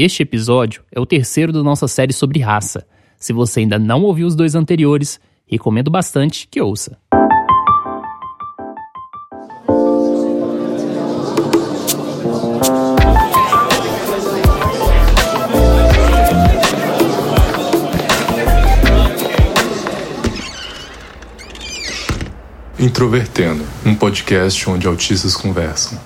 Este episódio é o terceiro da nossa série sobre raça. Se você ainda não ouviu os dois anteriores, recomendo bastante que ouça. Introvertendo, um podcast onde autistas conversam.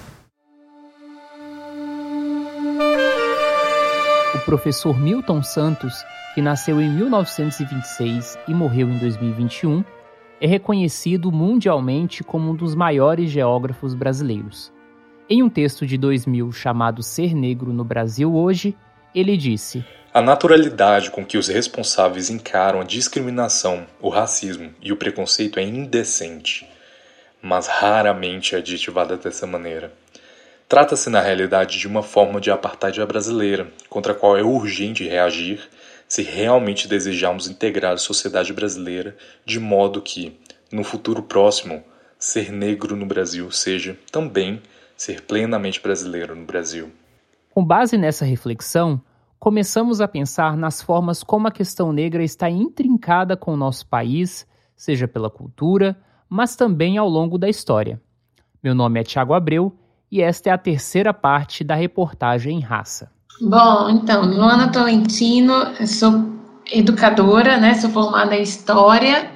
Professor Milton Santos, que nasceu em 1926 e morreu em 2021, é reconhecido mundialmente como um dos maiores geógrafos brasileiros. Em um texto de 2000 chamado Ser Negro no Brasil Hoje, ele disse: a naturalidade com que os responsáveis encaram a discriminação, o racismo e o preconceito é indecente, mas raramente é aditivada dessa maneira. Trata-se na realidade de uma forma de apartheid brasileira, contra a qual é urgente reagir se realmente desejarmos integrar a sociedade brasileira de modo que, no futuro próximo, ser negro no Brasil seja também ser plenamente brasileiro no Brasil. Com base nessa reflexão, começamos a pensar nas formas como a questão negra está intrincada com o nosso país, seja pela cultura, mas também ao longo da história. Meu nome é Tiago Abreu e esta é a terceira parte da reportagem Raça. Bom, então, Luana Tolentino, sou educadora, né? Sou formada em História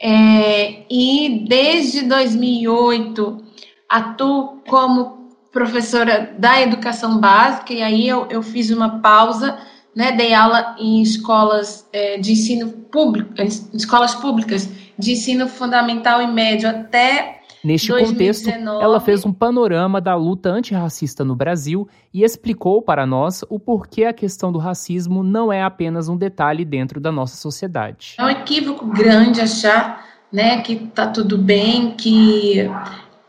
é, e desde 2008 atuo como professora da educação básica, e aí eu, eu fiz uma pausa, né, dei aula em escolas é, de ensino público, escolas públicas de ensino fundamental e médio até Neste 2019. contexto, ela fez um panorama da luta antirracista no Brasil e explicou para nós o porquê a questão do racismo não é apenas um detalhe dentro da nossa sociedade. É um equívoco grande achar né, que está tudo bem, que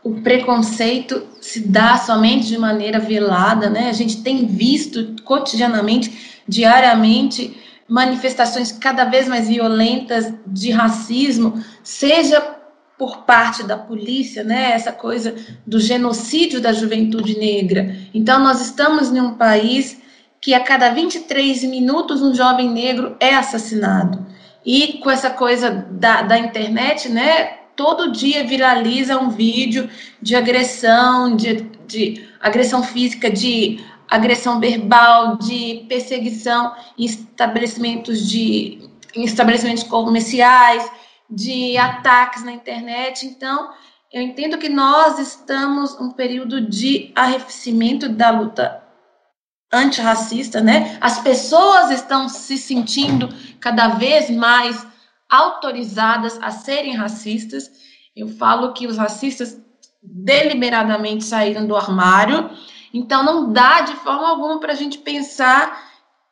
o preconceito se dá somente de maneira velada, né? A gente tem visto cotidianamente, diariamente, manifestações cada vez mais violentas de racismo, seja por parte da polícia, né? Essa coisa do genocídio da juventude negra. Então, nós estamos em um país que a cada 23 minutos um jovem negro é assassinado. E com essa coisa da, da internet, né? todo dia viraliza um vídeo de agressão, de, de agressão física, de agressão verbal, de perseguição em estabelecimentos de em estabelecimentos comerciais, de ataques na internet. Então, eu entendo que nós estamos um período de arrefecimento da luta antirracista, né? As pessoas estão se sentindo cada vez mais autorizadas a serem racistas. Eu falo que os racistas deliberadamente saíram do armário, então não dá de forma alguma para a gente pensar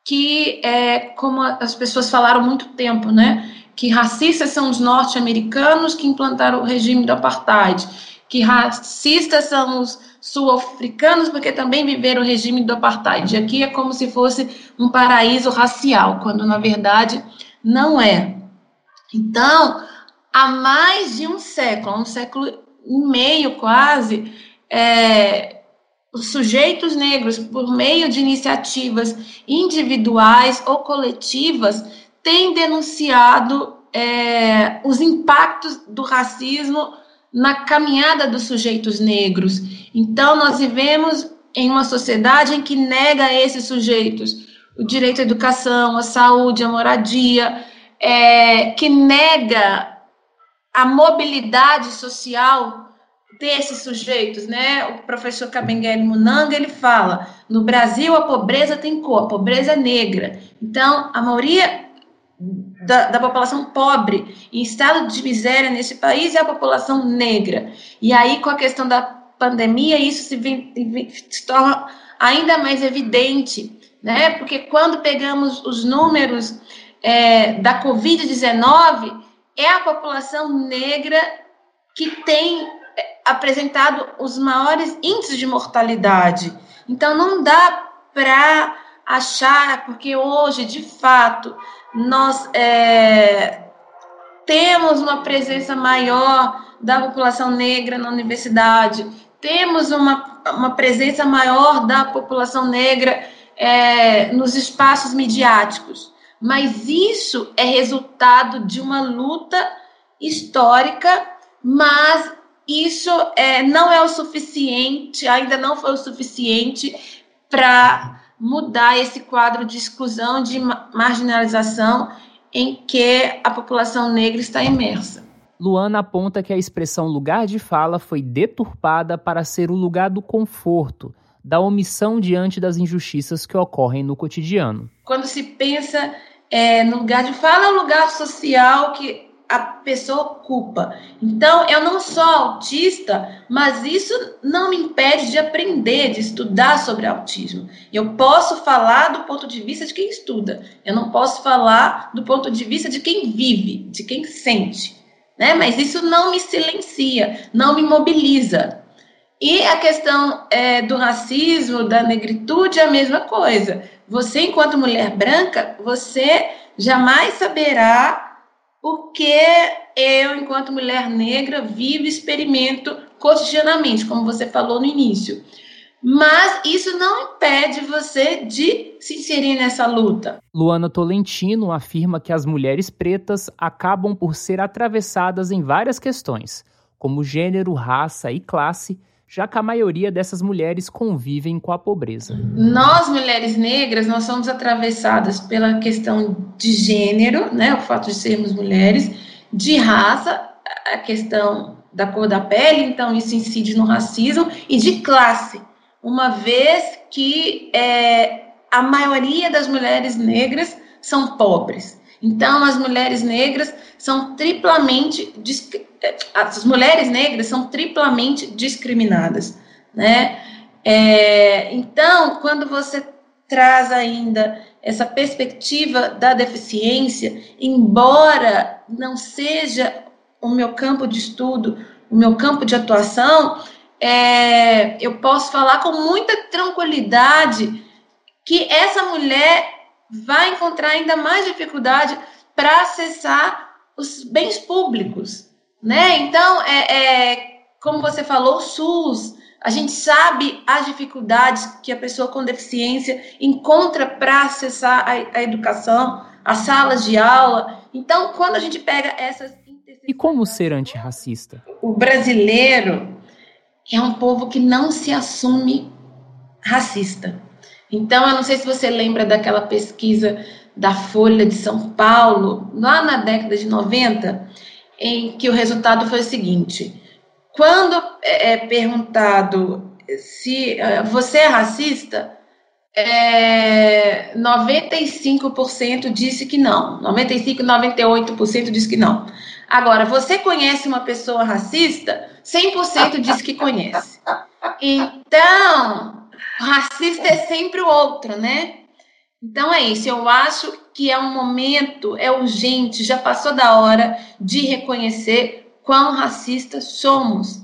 que, é, como as pessoas falaram muito tempo, né? Que racistas são os norte-americanos que implantaram o regime do apartheid, que racistas são os sul-africanos porque também viveram o regime do apartheid. Aqui é como se fosse um paraíso racial, quando na verdade não é. Então, há mais de um século, um século e meio quase, é, os sujeitos negros, por meio de iniciativas individuais ou coletivas, têm denunciado é, os impactos do racismo na caminhada dos sujeitos negros. Então, nós vivemos em uma sociedade em que nega a esses sujeitos o direito à educação, à saúde, à moradia, é, que nega a mobilidade social desses sujeitos, né? O professor Kabengele Munanga, ele fala, no Brasil a pobreza tem cor, a pobreza é negra. Então, a maioria da, da, população pobre em estado de miséria nesse país é a população negra. E aí, com a questão da pandemia, isso se, vem, se torna ainda mais evidente, né? Porque quando pegamos os números é, da Covid-19 é a população negra que tem é, apresentado os maiores índices de mortalidade. Então, não dá para achar, porque hoje, de fato, nós é, temos uma presença maior da população negra na universidade, temos uma, uma presença maior da população negra é, nos espaços midiáticos, mas isso é resultado de uma luta histórica, mas isso é, não é o suficiente, ainda não foi o suficiente para mudar esse quadro de exclusão, de marginalização em que a população negra está imersa. Luana aponta que a expressão lugar de fala foi deturpada para ser o lugar do conforto, da omissão diante das injustiças que ocorrem no cotidiano. Quando se pensa é, no lugar de fala, é o lugar social que a pessoa ocupa. Então, eu não sou autista, mas isso não me impede de aprender, de estudar sobre autismo. Eu posso falar do ponto de vista de quem estuda, eu não posso falar do ponto de vista de quem vive, de quem sente. Né? Mas isso não me silencia, não me mobiliza. E a questão é, do racismo, da negritude, é a mesma coisa. Você, enquanto mulher branca, você jamais saberá o que eu, enquanto mulher negra, vivo e experimento cotidianamente, como você falou no início. Mas isso não impede você de se inserir nessa luta. Luana Tolentino afirma que as mulheres pretas acabam por ser atravessadas em várias questões, como gênero, raça e classe, já que a maioria dessas mulheres convivem com a pobreza. Nós, mulheres negras, nós somos atravessadas pela questão de gênero, né, o fato de sermos mulheres, de raça, a questão da cor da pele, então isso incide no racismo, e de classe, uma vez que é, a maioria das mulheres negras são pobres. Então, as mulheres negras são triplamente as mulheres negras são triplamente discriminadas, né? É, então, quando você traz ainda essa perspectiva da deficiência, embora não seja o meu campo de estudo, o meu campo de atuação, é, eu posso falar com muita tranquilidade que essa mulher vai encontrar ainda mais dificuldade para acessar os bens públicos, né? Então, é, é, como você falou, o SUS, a gente sabe as dificuldades que a pessoa com deficiência encontra para acessar a, a, educação, as salas de aula. Então, quando a gente pega essas. E como ser antirracista? O brasileiro é um povo que não se assume racista. Então, eu não sei se você lembra daquela pesquisa da Folha de São Paulo, lá na década de 90, em que o resultado foi o seguinte: quando é, é perguntado se é, você é racista, é, 95% disse que não, 95, 98% disse que não. Agora, você conhece uma pessoa racista? 100% diz que conhece. Então, racista é sempre o outro, né? Então é isso, eu acho que é um momento, é urgente, já passou da hora de reconhecer quão racistas somos.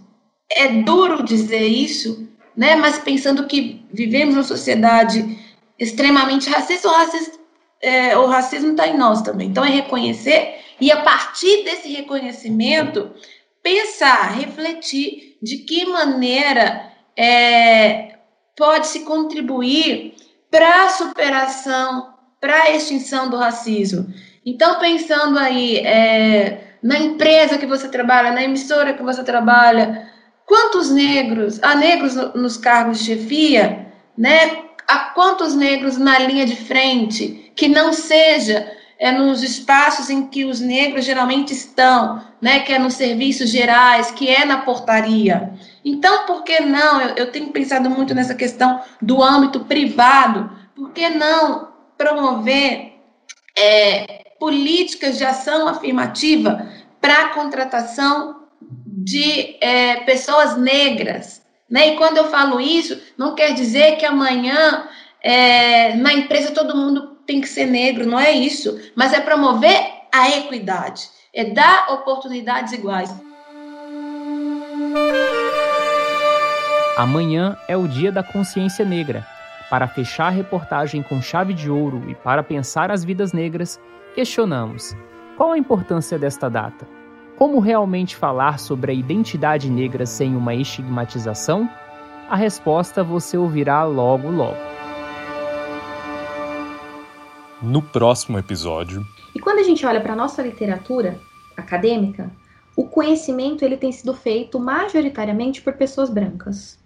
É duro dizer isso, né? Mas pensando que vivemos numa sociedade extremamente racista, o, racista, é, o racismo está em nós também. Então é reconhecer e a partir desse reconhecimento pensar, refletir de que maneira é, pode se contribuir para a superação, para a extinção do racismo. Então, pensando aí é, na empresa que você trabalha, na emissora que você trabalha, quantos negros, há negros nos cargos de chefia, né? Há quantos negros na linha de frente que não seja é nos espaços em que os negros geralmente estão, né, que é nos serviços gerais, que é na portaria. Então, por que não? Eu, eu tenho pensado muito nessa questão do âmbito privado. Por que não promover é, políticas de ação afirmativa para a contratação de é, pessoas negras? Né? E quando eu falo isso, não quer dizer que amanhã é, na empresa todo mundo tem que ser negro, não é isso. Mas é promover a equidade, é dar oportunidades iguais. Amanhã é o Dia da Consciência Negra. Para fechar a reportagem com chave de ouro e para pensar as vidas negras, questionamos: qual a importância desta data? Como realmente falar sobre a identidade negra sem uma estigmatização? A resposta você ouvirá logo logo. No próximo episódio. E quando a gente olha para a nossa literatura acadêmica, o conhecimento ele tem sido feito majoritariamente por pessoas brancas.